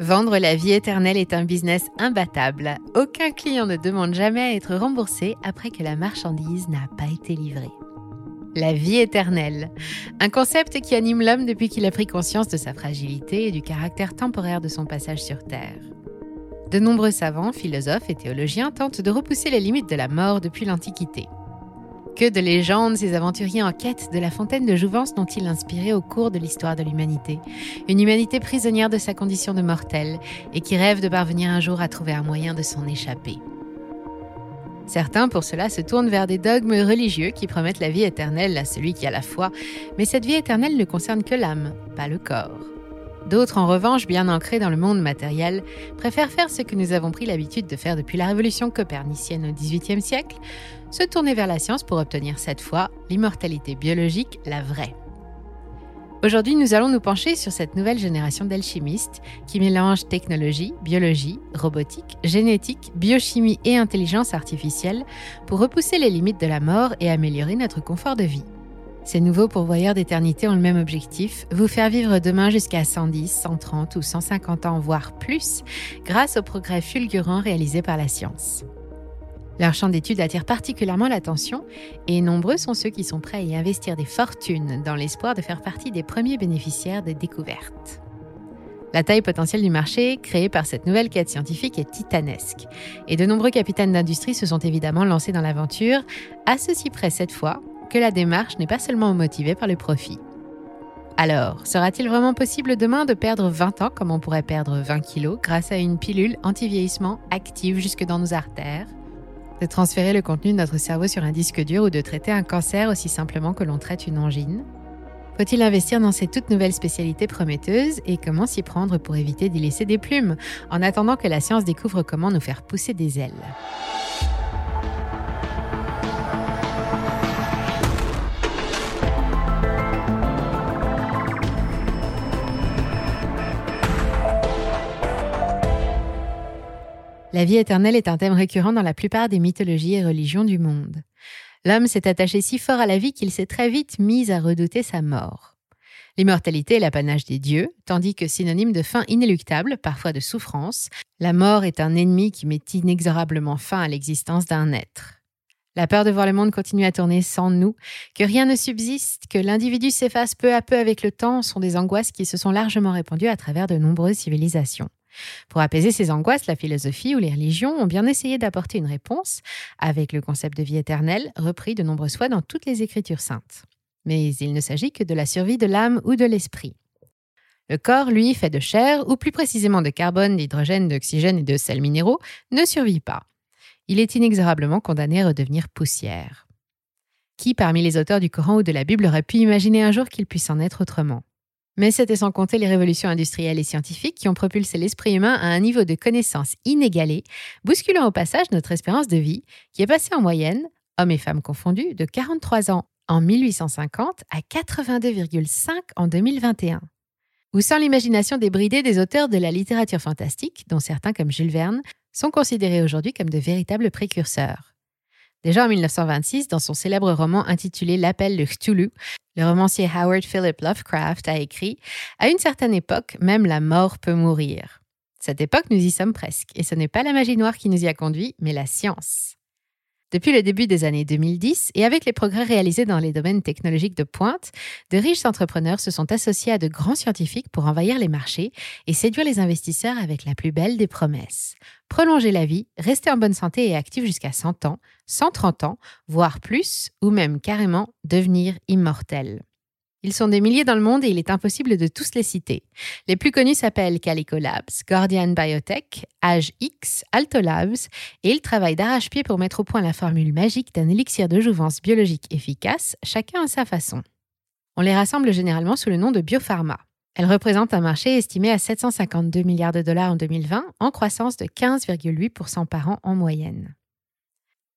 Vendre la vie éternelle est un business imbattable. Aucun client ne demande jamais à être remboursé après que la marchandise n'a pas été livrée. La vie éternelle, un concept qui anime l'homme depuis qu'il a pris conscience de sa fragilité et du caractère temporaire de son passage sur Terre. De nombreux savants, philosophes et théologiens tentent de repousser les limites de la mort depuis l'Antiquité. Que de légendes ces aventuriers en quête de la fontaine de jouvence n'ont-ils inspiré au cours de l'histoire de l'humanité Une humanité prisonnière de sa condition de mortel et qui rêve de parvenir un jour à trouver un moyen de s'en échapper. Certains, pour cela, se tournent vers des dogmes religieux qui promettent la vie éternelle à celui qui a la foi, mais cette vie éternelle ne concerne que l'âme, pas le corps. D'autres, en revanche, bien ancrés dans le monde matériel, préfèrent faire ce que nous avons pris l'habitude de faire depuis la révolution copernicienne au XVIIIe siècle, se tourner vers la science pour obtenir cette fois l'immortalité biologique, la vraie. Aujourd'hui, nous allons nous pencher sur cette nouvelle génération d'alchimistes qui mélange technologie, biologie, robotique, génétique, biochimie et intelligence artificielle pour repousser les limites de la mort et améliorer notre confort de vie. Ces nouveaux pourvoyeurs d'éternité ont le même objectif, vous faire vivre demain jusqu'à 110, 130 ou 150 ans, voire plus, grâce aux progrès fulgurants réalisés par la science. Leur champ d'étude attire particulièrement l'attention et nombreux sont ceux qui sont prêts à y investir des fortunes dans l'espoir de faire partie des premiers bénéficiaires des découvertes. La taille potentielle du marché créée par cette nouvelle quête scientifique est titanesque et de nombreux capitaines d'industrie se sont évidemment lancés dans l'aventure, à ceci près cette fois que la démarche n'est pas seulement motivée par le profit. Alors, sera-t-il vraiment possible demain de perdre 20 ans comme on pourrait perdre 20 kilos grâce à une pilule anti-vieillissement active jusque dans nos artères? De transférer le contenu de notre cerveau sur un disque dur ou de traiter un cancer aussi simplement que l'on traite une angine? Faut-il investir dans ces toutes nouvelles spécialités prometteuses et comment s'y prendre pour éviter d'y laisser des plumes en attendant que la science découvre comment nous faire pousser des ailes? La vie éternelle est un thème récurrent dans la plupart des mythologies et religions du monde. L'homme s'est attaché si fort à la vie qu'il s'est très vite mis à redouter sa mort. L'immortalité est l'apanage des dieux, tandis que synonyme de fin inéluctable, parfois de souffrance, la mort est un ennemi qui met inexorablement fin à l'existence d'un être. La peur de voir le monde continuer à tourner sans nous, que rien ne subsiste, que l'individu s'efface peu à peu avec le temps sont des angoisses qui se sont largement répandues à travers de nombreuses civilisations. Pour apaiser ces angoisses, la philosophie ou les religions ont bien essayé d'apporter une réponse avec le concept de vie éternelle repris de nombreuses fois dans toutes les écritures saintes. Mais il ne s'agit que de la survie de l'âme ou de l'esprit. Le corps, lui, fait de chair, ou plus précisément de carbone, d'hydrogène, d'oxygène et de sels minéraux, ne survit pas. Il est inexorablement condamné à redevenir poussière. Qui parmi les auteurs du Coran ou de la Bible aurait pu imaginer un jour qu'il puisse en être autrement? Mais c'était sans compter les révolutions industrielles et scientifiques qui ont propulsé l'esprit humain à un niveau de connaissance inégalé, bousculant au passage notre espérance de vie, qui est passée en moyenne, hommes et femmes confondus, de 43 ans en 1850 à 82,5 en 2021. Ou sans l'imagination débridée des auteurs de la littérature fantastique, dont certains comme Jules Verne, sont considérés aujourd'hui comme de véritables précurseurs. Déjà en 1926, dans son célèbre roman intitulé L'appel de Cthulhu, le romancier Howard Philip Lovecraft a écrit À une certaine époque, même la mort peut mourir. Cette époque, nous y sommes presque, et ce n'est pas la magie noire qui nous y a conduit, mais la science. Depuis le début des années 2010 et avec les progrès réalisés dans les domaines technologiques de pointe, de riches entrepreneurs se sont associés à de grands scientifiques pour envahir les marchés et séduire les investisseurs avec la plus belle des promesses. Prolonger la vie, rester en bonne santé et actif jusqu'à 100 ans, 130 ans, voire plus, ou même carrément devenir immortel. Ils sont des milliers dans le monde et il est impossible de tous les citer. Les plus connus s'appellent Calico Labs, Guardian Biotech, Age X, Alto Labs et ils travaillent d'arrache-pied pour mettre au point la formule magique d'un élixir de jouvence biologique efficace, chacun à sa façon. On les rassemble généralement sous le nom de biopharma. Elles représentent un marché estimé à 752 milliards de dollars en 2020, en croissance de 15,8% par an en moyenne.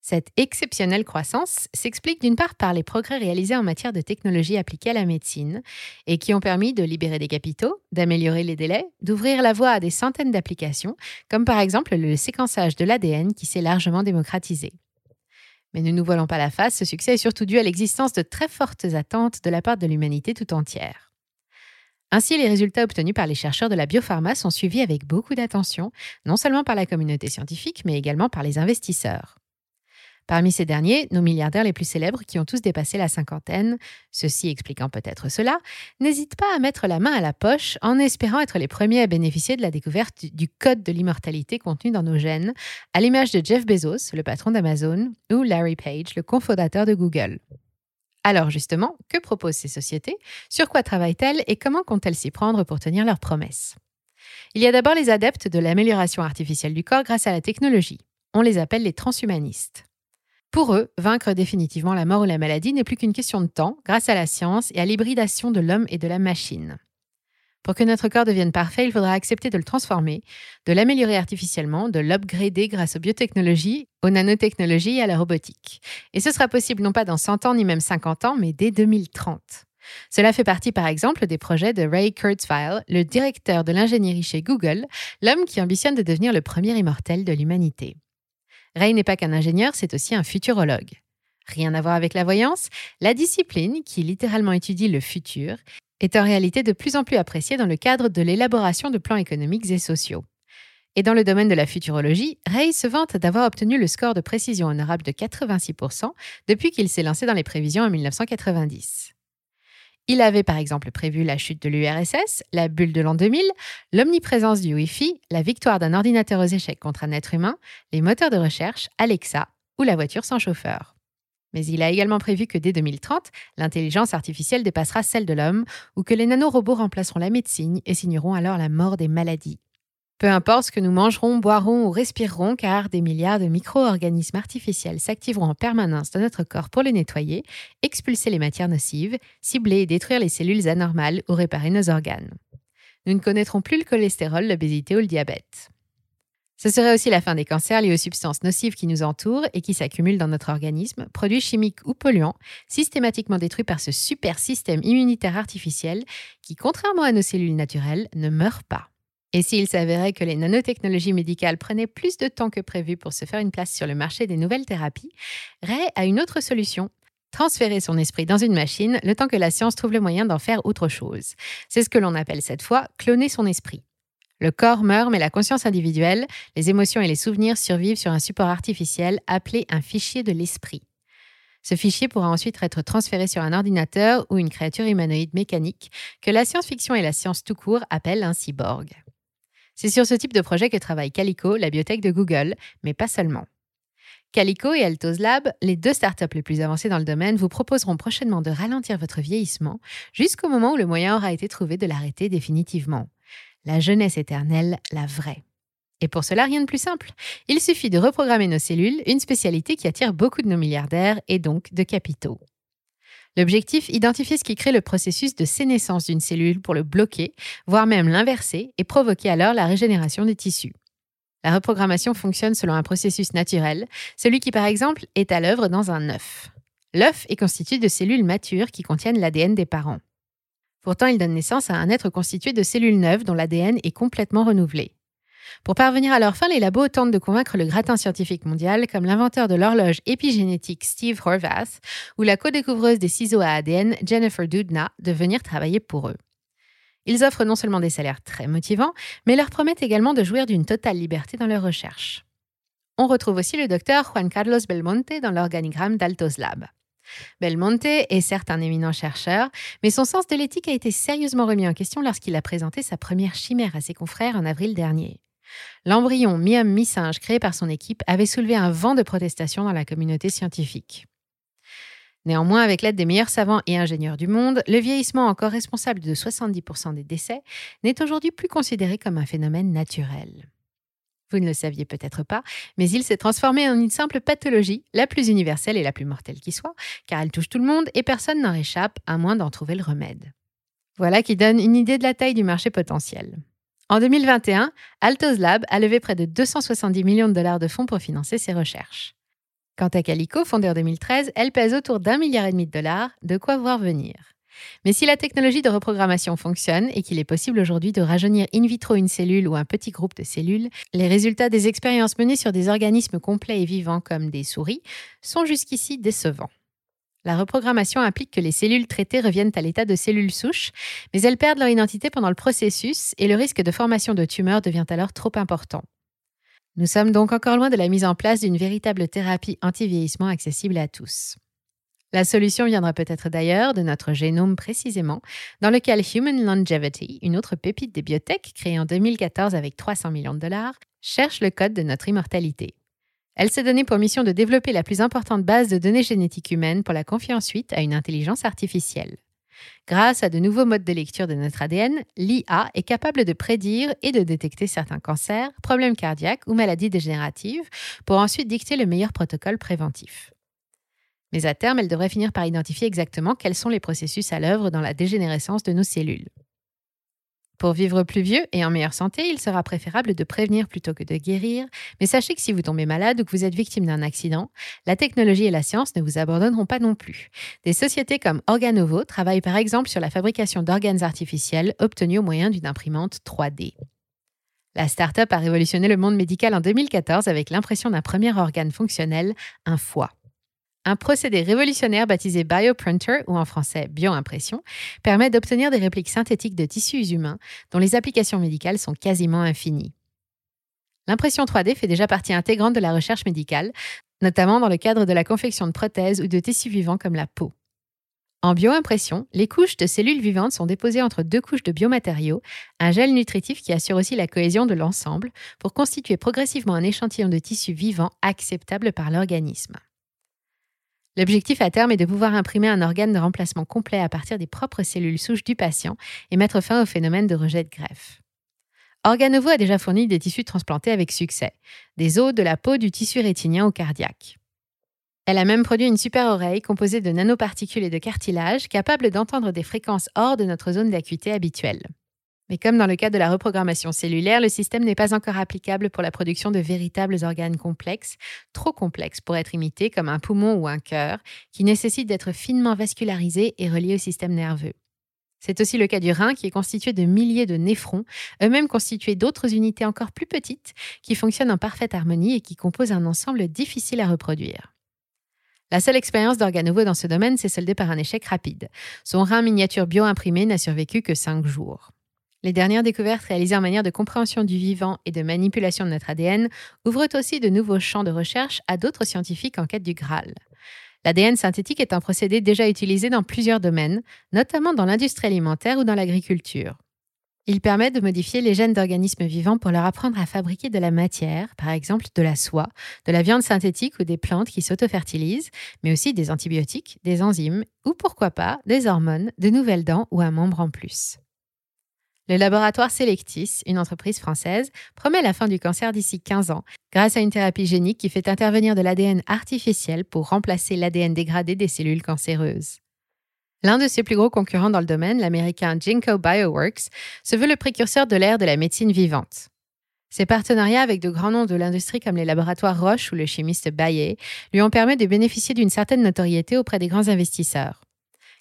Cette exceptionnelle croissance s'explique d'une part par les progrès réalisés en matière de technologie appliquée à la médecine et qui ont permis de libérer des capitaux, d'améliorer les délais, d'ouvrir la voie à des centaines d'applications, comme par exemple le séquençage de l'ADN qui s'est largement démocratisé. Mais ne nous voilons pas la face, ce succès est surtout dû à l'existence de très fortes attentes de la part de l'humanité tout entière. Ainsi, les résultats obtenus par les chercheurs de la biopharma sont suivis avec beaucoup d'attention, non seulement par la communauté scientifique, mais également par les investisseurs. Parmi ces derniers, nos milliardaires les plus célèbres qui ont tous dépassé la cinquantaine, ceci expliquant peut-être cela, n'hésitent pas à mettre la main à la poche en espérant être les premiers à bénéficier de la découverte du code de l'immortalité contenu dans nos gènes, à l'image de Jeff Bezos, le patron d'Amazon, ou Larry Page, le cofondateur de Google. Alors justement, que proposent ces sociétés? Sur quoi travaillent-elles et comment comptent-elles s'y prendre pour tenir leurs promesses? Il y a d'abord les adeptes de l'amélioration artificielle du corps grâce à la technologie. On les appelle les transhumanistes. Pour eux, vaincre définitivement la mort ou la maladie n'est plus qu'une question de temps grâce à la science et à l'hybridation de l'homme et de la machine. Pour que notre corps devienne parfait, il faudra accepter de le transformer, de l'améliorer artificiellement, de l'upgrader grâce aux biotechnologies, aux nanotechnologies et à la robotique. Et ce sera possible non pas dans 100 ans ni même 50 ans, mais dès 2030. Cela fait partie par exemple des projets de Ray Kurzweil, le directeur de l'ingénierie chez Google, l'homme qui ambitionne de devenir le premier immortel de l'humanité. Ray n'est pas qu'un ingénieur, c'est aussi un futurologue. Rien à voir avec la voyance, la discipline, qui littéralement étudie le futur, est en réalité de plus en plus appréciée dans le cadre de l'élaboration de plans économiques et sociaux. Et dans le domaine de la futurologie, Ray se vante d'avoir obtenu le score de précision honorable de 86% depuis qu'il s'est lancé dans les prévisions en 1990. Il avait par exemple prévu la chute de l'URSS, la bulle de l'an 2000, l'omniprésence du Wi-Fi, la victoire d'un ordinateur aux échecs contre un être humain, les moteurs de recherche, Alexa ou la voiture sans chauffeur. Mais il a également prévu que dès 2030, l'intelligence artificielle dépassera celle de l'homme ou que les nanorobots remplaceront la médecine et signeront alors la mort des maladies. Peu importe ce que nous mangerons, boirons ou respirerons, car des milliards de micro-organismes artificiels s'activeront en permanence dans notre corps pour le nettoyer, expulser les matières nocives, cibler et détruire les cellules anormales ou réparer nos organes. Nous ne connaîtrons plus le cholestérol, l'obésité ou le diabète. Ce serait aussi la fin des cancers liés aux substances nocives qui nous entourent et qui s'accumulent dans notre organisme, produits chimiques ou polluants, systématiquement détruits par ce super système immunitaire artificiel qui, contrairement à nos cellules naturelles, ne meurt pas. Et s'il s'avérait que les nanotechnologies médicales prenaient plus de temps que prévu pour se faire une place sur le marché des nouvelles thérapies, Ray a une autre solution. Transférer son esprit dans une machine le temps que la science trouve le moyen d'en faire autre chose. C'est ce que l'on appelle cette fois cloner son esprit. Le corps meurt, mais la conscience individuelle, les émotions et les souvenirs survivent sur un support artificiel appelé un fichier de l'esprit. Ce fichier pourra ensuite être transféré sur un ordinateur ou une créature humanoïde mécanique que la science-fiction et la science tout court appellent un cyborg. C'est sur ce type de projet que travaille Calico, la biotech de Google, mais pas seulement. Calico et Altos Lab, les deux startups les plus avancées dans le domaine, vous proposeront prochainement de ralentir votre vieillissement jusqu'au moment où le moyen aura été trouvé de l'arrêter définitivement. La jeunesse éternelle, la vraie. Et pour cela, rien de plus simple. Il suffit de reprogrammer nos cellules, une spécialité qui attire beaucoup de nos milliardaires et donc de capitaux. L'objectif, identifier ce qui crée le processus de sénescence d'une cellule pour le bloquer, voire même l'inverser, et provoquer alors la régénération des tissus. La reprogrammation fonctionne selon un processus naturel, celui qui par exemple est à l'œuvre dans un œuf. L'œuf est constitué de cellules matures qui contiennent l'ADN des parents. Pourtant, il donne naissance à un être constitué de cellules neuves dont l'ADN est complètement renouvelé. Pour parvenir à leur fin, les labos tentent de convaincre le gratin scientifique mondial, comme l'inventeur de l'horloge épigénétique Steve Horvath ou la co-découvreuse des ciseaux à ADN Jennifer Doudna, de venir travailler pour eux. Ils offrent non seulement des salaires très motivants, mais leur promettent également de jouir d'une totale liberté dans leurs recherches. On retrouve aussi le docteur Juan Carlos Belmonte dans l'organigramme d'Altos Lab. Belmonte est certes un éminent chercheur, mais son sens de l'éthique a été sérieusement remis en question lorsqu'il a présenté sa première chimère à ses confrères en avril dernier. L'embryon mi-homme mi-singe créé par son équipe avait soulevé un vent de protestation dans la communauté scientifique. Néanmoins, avec l'aide des meilleurs savants et ingénieurs du monde, le vieillissement encore responsable de 70% des décès n'est aujourd'hui plus considéré comme un phénomène naturel. Vous ne le saviez peut-être pas, mais il s'est transformé en une simple pathologie, la plus universelle et la plus mortelle qui soit, car elle touche tout le monde et personne n'en échappe à moins d'en trouver le remède. Voilà qui donne une idée de la taille du marché potentiel. En 2021, Altos Lab a levé près de 270 millions de dollars de fonds pour financer ses recherches. Quant à Calico, fondée en 2013, elle pèse autour d'un milliard et demi de dollars, de quoi voir venir. Mais si la technologie de reprogrammation fonctionne et qu'il est possible aujourd'hui de rajeunir in vitro une cellule ou un petit groupe de cellules, les résultats des expériences menées sur des organismes complets et vivants comme des souris sont jusqu'ici décevants. La reprogrammation implique que les cellules traitées reviennent à l'état de cellules souches, mais elles perdent leur identité pendant le processus et le risque de formation de tumeurs devient alors trop important. Nous sommes donc encore loin de la mise en place d'une véritable thérapie anti-vieillissement accessible à tous. La solution viendra peut-être d'ailleurs de notre génome précisément, dans lequel Human Longevity, une autre pépite des biotech créée en 2014 avec 300 millions de dollars, cherche le code de notre immortalité. Elle s'est donnée pour mission de développer la plus importante base de données génétiques humaines pour la confier ensuite à une intelligence artificielle. Grâce à de nouveaux modes de lecture de notre ADN, l'IA est capable de prédire et de détecter certains cancers, problèmes cardiaques ou maladies dégénératives pour ensuite dicter le meilleur protocole préventif. Mais à terme, elle devrait finir par identifier exactement quels sont les processus à l'œuvre dans la dégénérescence de nos cellules. Pour vivre plus vieux et en meilleure santé, il sera préférable de prévenir plutôt que de guérir, mais sachez que si vous tombez malade ou que vous êtes victime d'un accident, la technologie et la science ne vous abandonneront pas non plus. Des sociétés comme Organovo travaillent par exemple sur la fabrication d'organes artificiels obtenus au moyen d'une imprimante 3D. La start-up a révolutionné le monde médical en 2014 avec l'impression d'un premier organe fonctionnel, un foie. Un procédé révolutionnaire baptisé bioprinter, ou en français bioimpression, permet d'obtenir des répliques synthétiques de tissus humains dont les applications médicales sont quasiment infinies. L'impression 3D fait déjà partie intégrante de la recherche médicale, notamment dans le cadre de la confection de prothèses ou de tissus vivants comme la peau. En bioimpression, les couches de cellules vivantes sont déposées entre deux couches de biomatériaux, un gel nutritif qui assure aussi la cohésion de l'ensemble, pour constituer progressivement un échantillon de tissu vivant acceptable par l'organisme. L'objectif à terme est de pouvoir imprimer un organe de remplacement complet à partir des propres cellules souches du patient et mettre fin au phénomène de rejet de greffe. Organovo a déjà fourni des tissus transplantés avec succès, des os, de la peau, du tissu rétinien ou cardiaque. Elle a même produit une super oreille composée de nanoparticules et de cartilage capable d'entendre des fréquences hors de notre zone d'acuité habituelle. Mais comme dans le cas de la reprogrammation cellulaire, le système n'est pas encore applicable pour la production de véritables organes complexes, trop complexes pour être imités comme un poumon ou un cœur, qui nécessitent d'être finement vascularisés et reliés au système nerveux. C'est aussi le cas du rein qui est constitué de milliers de néphrons, eux-mêmes constitués d'autres unités encore plus petites qui fonctionnent en parfaite harmonie et qui composent un ensemble difficile à reproduire. La seule expérience d'Organovo dans ce domaine s'est soldée par un échec rapide. Son rein miniature bio-imprimé n'a survécu que cinq jours. Les dernières découvertes réalisées en manière de compréhension du vivant et de manipulation de notre ADN ouvrent aussi de nouveaux champs de recherche à d'autres scientifiques en quête du Graal. L'ADN synthétique est un procédé déjà utilisé dans plusieurs domaines, notamment dans l'industrie alimentaire ou dans l'agriculture. Il permet de modifier les gènes d'organismes vivants pour leur apprendre à fabriquer de la matière, par exemple de la soie, de la viande synthétique ou des plantes qui s'autofertilisent, mais aussi des antibiotiques, des enzymes ou pourquoi pas des hormones, de nouvelles dents ou un membre en plus. Le laboratoire Selectis, une entreprise française, promet la fin du cancer d'ici 15 ans grâce à une thérapie génique qui fait intervenir de l'ADN artificiel pour remplacer l'ADN dégradé des cellules cancéreuses. L'un de ses plus gros concurrents dans le domaine, l'américain Ginkgo Bioworks, se veut le précurseur de l'ère de la médecine vivante. Ses partenariats avec de grands noms de l'industrie comme les laboratoires Roche ou le chimiste Bayer lui ont permis de bénéficier d'une certaine notoriété auprès des grands investisseurs.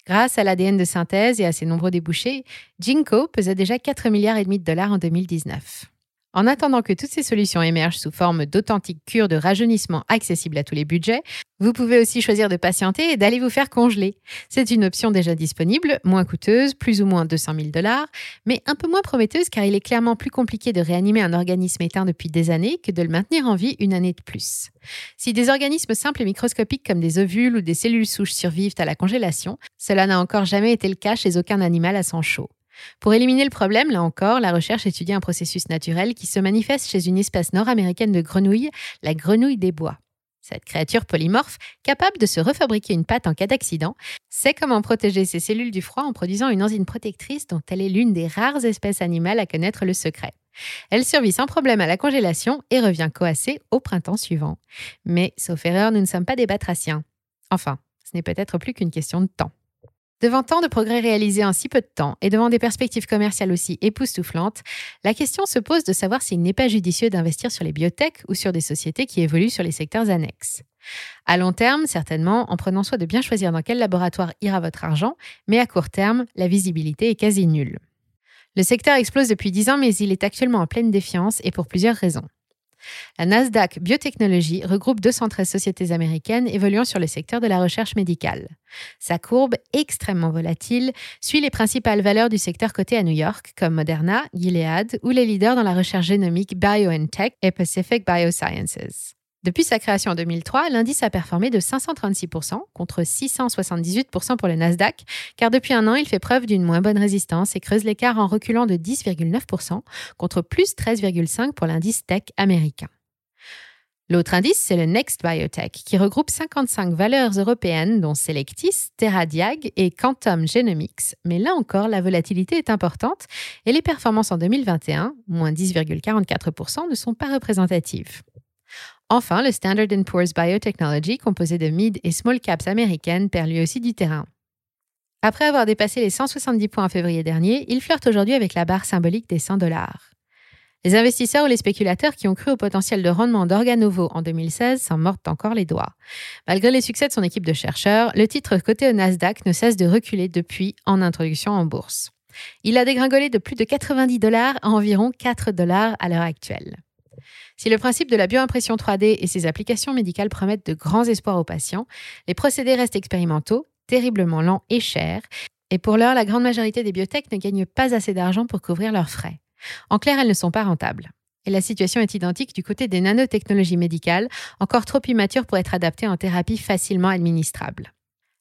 Grâce à l'ADN de synthèse et à ses nombreux débouchés, Ginkgo pesait déjà 4 milliards et demi de dollars en 2019. En attendant que toutes ces solutions émergent sous forme d'authentiques cures de rajeunissement accessibles à tous les budgets, vous pouvez aussi choisir de patienter et d'aller vous faire congeler. C'est une option déjà disponible, moins coûteuse, plus ou moins 200 000 dollars, mais un peu moins prometteuse car il est clairement plus compliqué de réanimer un organisme éteint depuis des années que de le maintenir en vie une année de plus. Si des organismes simples et microscopiques comme des ovules ou des cellules souches survivent à la congélation, cela n'a encore jamais été le cas chez aucun animal à sang chaud. Pour éliminer le problème, là encore, la recherche étudie un processus naturel qui se manifeste chez une espèce nord-américaine de grenouille, la grenouille des bois. Cette créature polymorphe, capable de se refabriquer une patte en cas d'accident, sait comment protéger ses cellules du froid en produisant une enzyme protectrice dont elle est l'une des rares espèces animales à connaître le secret. Elle survit sans problème à la congélation et revient coassée au printemps suivant. Mais, sauf erreur, nous ne sommes pas des batraciens. Enfin, ce n'est peut-être plus qu'une question de temps. Devant tant de progrès réalisés en si peu de temps et devant des perspectives commerciales aussi époustouflantes, la question se pose de savoir s'il n'est pas judicieux d'investir sur les biotech ou sur des sociétés qui évoluent sur les secteurs annexes. À long terme, certainement, en prenant soin de bien choisir dans quel laboratoire ira votre argent, mais à court terme, la visibilité est quasi nulle. Le secteur explose depuis 10 ans, mais il est actuellement en pleine défiance et pour plusieurs raisons. La Nasdaq Biotechnologie regroupe 213 sociétés américaines évoluant sur le secteur de la recherche médicale. Sa courbe, extrêmement volatile, suit les principales valeurs du secteur coté à New York, comme Moderna, Gilead ou les leaders dans la recherche génomique BioNTech et Pacific Biosciences. Depuis sa création en 2003, l'indice a performé de 536% contre 678% pour le Nasdaq, car depuis un an, il fait preuve d'une moins bonne résistance et creuse l'écart en reculant de 10,9% contre plus 13,5% pour l'indice tech américain. L'autre indice, c'est le Next Biotech, qui regroupe 55 valeurs européennes, dont Selectis, TerraDiag et Quantum Genomics. Mais là encore, la volatilité est importante et les performances en 2021, moins 10,44%, ne sont pas représentatives. Enfin, le Standard Poor's Biotechnology, composé de mid et small caps américaines, perd lui aussi du terrain. Après avoir dépassé les 170 points en février dernier, il flirte aujourd'hui avec la barre symbolique des 100 dollars. Les investisseurs ou les spéculateurs qui ont cru au potentiel de rendement d'Organovo en 2016 s'en mordent encore les doigts. Malgré les succès de son équipe de chercheurs, le titre coté au Nasdaq ne cesse de reculer depuis en introduction en bourse. Il a dégringolé de plus de 90 dollars à environ 4 dollars à l'heure actuelle. Si le principe de la bioimpression 3D et ses applications médicales promettent de grands espoirs aux patients, les procédés restent expérimentaux, terriblement lents et chers, et pour l'heure, la grande majorité des biotech ne gagnent pas assez d'argent pour couvrir leurs frais. En clair, elles ne sont pas rentables. Et la situation est identique du côté des nanotechnologies médicales, encore trop immatures pour être adaptées en thérapie facilement administrable.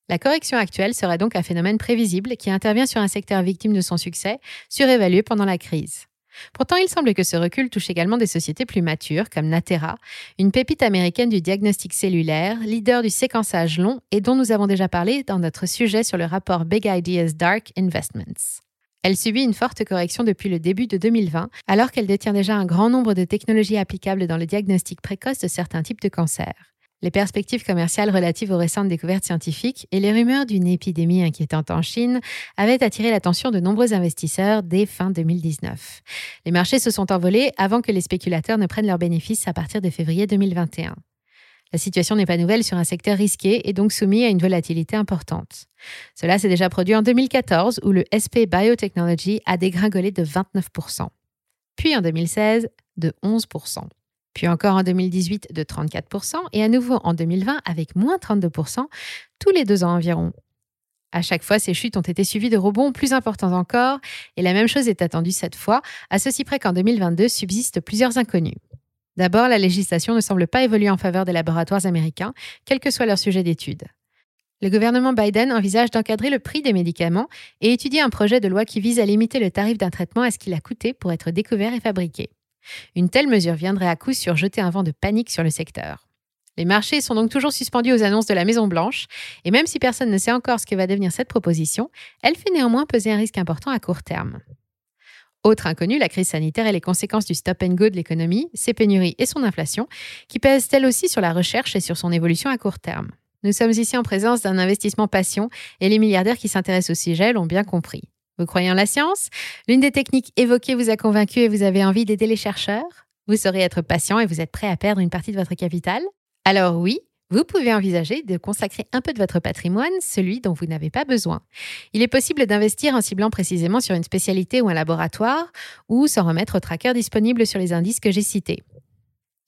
La correction actuelle serait donc un phénomène prévisible qui intervient sur un secteur victime de son succès, surévalué pendant la crise. Pourtant, il semble que ce recul touche également des sociétés plus matures, comme Natera, une pépite américaine du diagnostic cellulaire, leader du séquençage long et dont nous avons déjà parlé dans notre sujet sur le rapport Big Ideas Dark Investments. Elle subit une forte correction depuis le début de 2020, alors qu'elle détient déjà un grand nombre de technologies applicables dans le diagnostic précoce de certains types de cancers les perspectives commerciales relatives aux récentes découvertes scientifiques et les rumeurs d'une épidémie inquiétante en Chine avaient attiré l'attention de nombreux investisseurs dès fin 2019. Les marchés se sont envolés avant que les spéculateurs ne prennent leurs bénéfices à partir de février 2021. La situation n'est pas nouvelle sur un secteur risqué et donc soumis à une volatilité importante. Cela s'est déjà produit en 2014 où le SP Biotechnology a dégringolé de 29%, puis en 2016 de 11% puis encore en 2018 de 34% et à nouveau en 2020 avec moins 32%, tous les deux ans environ. À chaque fois, ces chutes ont été suivies de rebonds plus importants encore, et la même chose est attendue cette fois, à ceci près qu'en 2022 subsistent plusieurs inconnus. D'abord, la législation ne semble pas évoluer en faveur des laboratoires américains, quel que soit leur sujet d'étude. Le gouvernement Biden envisage d'encadrer le prix des médicaments et étudie un projet de loi qui vise à limiter le tarif d'un traitement à ce qu'il a coûté pour être découvert et fabriqué. Une telle mesure viendrait à coup sur jeter un vent de panique sur le secteur. Les marchés sont donc toujours suspendus aux annonces de la Maison-Blanche, et même si personne ne sait encore ce que va devenir cette proposition, elle fait néanmoins peser un risque important à court terme. Autre inconnu, la crise sanitaire et les conséquences du stop and go de l'économie, ses pénuries et son inflation, qui pèsent elles aussi sur la recherche et sur son évolution à court terme. Nous sommes ici en présence d'un investissement passion et les milliardaires qui s'intéressent au sujet l'ont bien compris. Vous croyez en la science? L'une des techniques évoquées vous a convaincu et vous avez envie d'aider les chercheurs? Vous saurez être patient et vous êtes prêt à perdre une partie de votre capital? Alors oui, vous pouvez envisager de consacrer un peu de votre patrimoine, celui dont vous n'avez pas besoin. Il est possible d'investir en ciblant précisément sur une spécialité ou un laboratoire, ou s'en remettre au tracker disponible sur les indices que j'ai cités.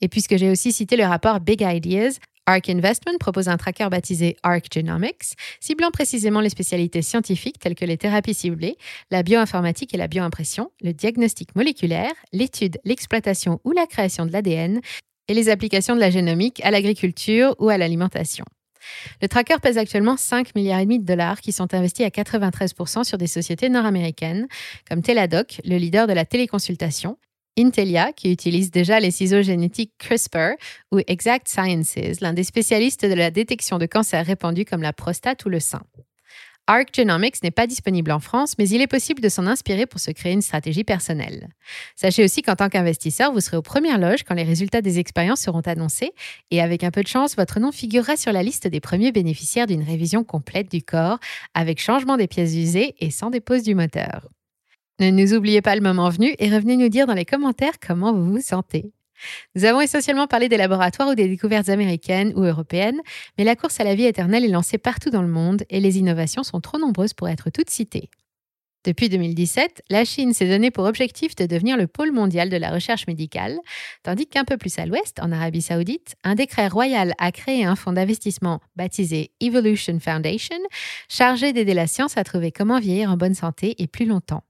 Et puisque j'ai aussi cité le rapport Big Ideas, ARC Investment propose un tracker baptisé ARC Genomics, ciblant précisément les spécialités scientifiques telles que les thérapies ciblées, la bioinformatique et la bioimpression, le diagnostic moléculaire, l'étude, l'exploitation ou la création de l'ADN, et les applications de la génomique à l'agriculture ou à l'alimentation. Le tracker pèse actuellement 5 milliards de dollars qui sont investis à 93% sur des sociétés nord-américaines comme Teladoc, le leader de la téléconsultation, Intelia, qui utilise déjà les ciseaux génétiques CRISPR, ou Exact Sciences, l'un des spécialistes de la détection de cancers répandus comme la prostate ou le sein. Arc Genomics n'est pas disponible en France, mais il est possible de s'en inspirer pour se créer une stratégie personnelle. Sachez aussi qu'en tant qu'investisseur, vous serez aux premières loges quand les résultats des expériences seront annoncés, et avec un peu de chance, votre nom figurera sur la liste des premiers bénéficiaires d'une révision complète du corps, avec changement des pièces usées et sans dépose du moteur. Ne nous oubliez pas le moment venu et revenez nous dire dans les commentaires comment vous vous sentez. Nous avons essentiellement parlé des laboratoires ou des découvertes américaines ou européennes, mais la course à la vie éternelle est lancée partout dans le monde et les innovations sont trop nombreuses pour être toutes citées. Depuis 2017, la Chine s'est donné pour objectif de devenir le pôle mondial de la recherche médicale, tandis qu'un peu plus à l'ouest, en Arabie saoudite, un décret royal a créé un fonds d'investissement baptisé Evolution Foundation, chargé d'aider la science à trouver comment vieillir en bonne santé et plus longtemps.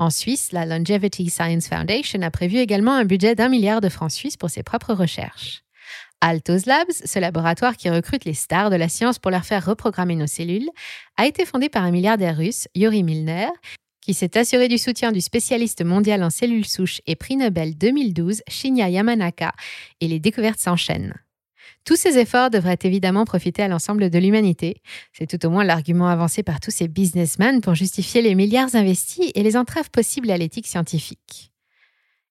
En Suisse, la Longevity Science Foundation a prévu également un budget d'un milliard de francs suisses pour ses propres recherches. Altos Labs, ce laboratoire qui recrute les stars de la science pour leur faire reprogrammer nos cellules, a été fondé par un milliardaire russe, Yuri Milner, qui s'est assuré du soutien du spécialiste mondial en cellules souches et prix Nobel 2012, Shinya Yamanaka, et les découvertes s'enchaînent. Tous ces efforts devraient évidemment profiter à l'ensemble de l'humanité. C'est tout au moins l'argument avancé par tous ces businessmen pour justifier les milliards investis et les entraves possibles à l'éthique scientifique.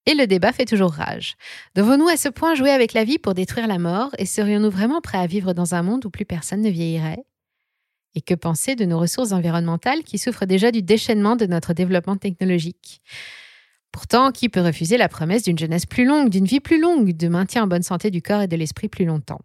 Et le débat fait toujours rage. Devons-nous à ce point jouer avec la vie pour détruire la mort et serions-nous vraiment prêts à vivre dans un monde où plus personne ne vieillirait? Et que penser de nos ressources environnementales qui souffrent déjà du déchaînement de notre développement technologique? Pourtant, qui peut refuser la promesse d'une jeunesse plus longue, d'une vie plus longue, de maintien en bonne santé du corps et de l'esprit plus longtemps?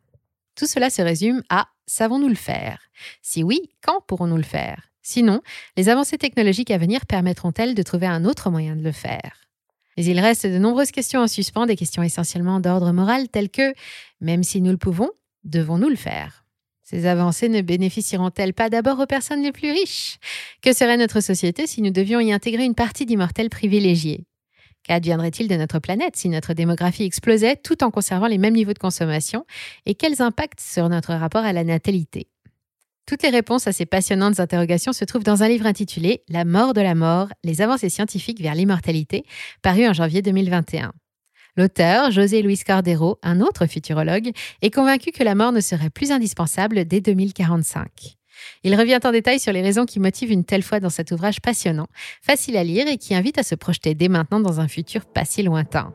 Tout cela se résume à savons-nous le faire? Si oui, quand pourrons-nous le faire? Sinon, les avancées technologiques à venir permettront-elles de trouver un autre moyen de le faire? Mais il reste de nombreuses questions en suspens, des questions essentiellement d'ordre moral telles que, même si nous le pouvons, devons-nous le faire? Ces avancées ne bénéficieront-elles pas d'abord aux personnes les plus riches? Que serait notre société si nous devions y intégrer une partie d'immortels privilégiés? Qu'adviendrait-il de notre planète si notre démographie explosait tout en conservant les mêmes niveaux de consommation? Et quels impacts sur notre rapport à la natalité? Toutes les réponses à ces passionnantes interrogations se trouvent dans un livre intitulé La mort de la mort, les avancées scientifiques vers l'immortalité, paru en janvier 2021. L'auteur, José Luis Cordero, un autre futurologue, est convaincu que la mort ne serait plus indispensable dès 2045. Il revient en détail sur les raisons qui motivent une telle foi dans cet ouvrage passionnant, facile à lire et qui invite à se projeter dès maintenant dans un futur pas si lointain.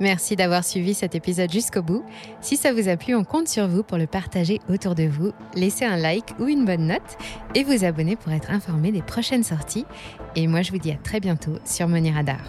Merci d'avoir suivi cet épisode jusqu'au bout. Si ça vous a plu, on compte sur vous pour le partager autour de vous, laisser un like ou une bonne note et vous abonner pour être informé des prochaines sorties. Et moi, je vous dis à très bientôt sur Money Radar.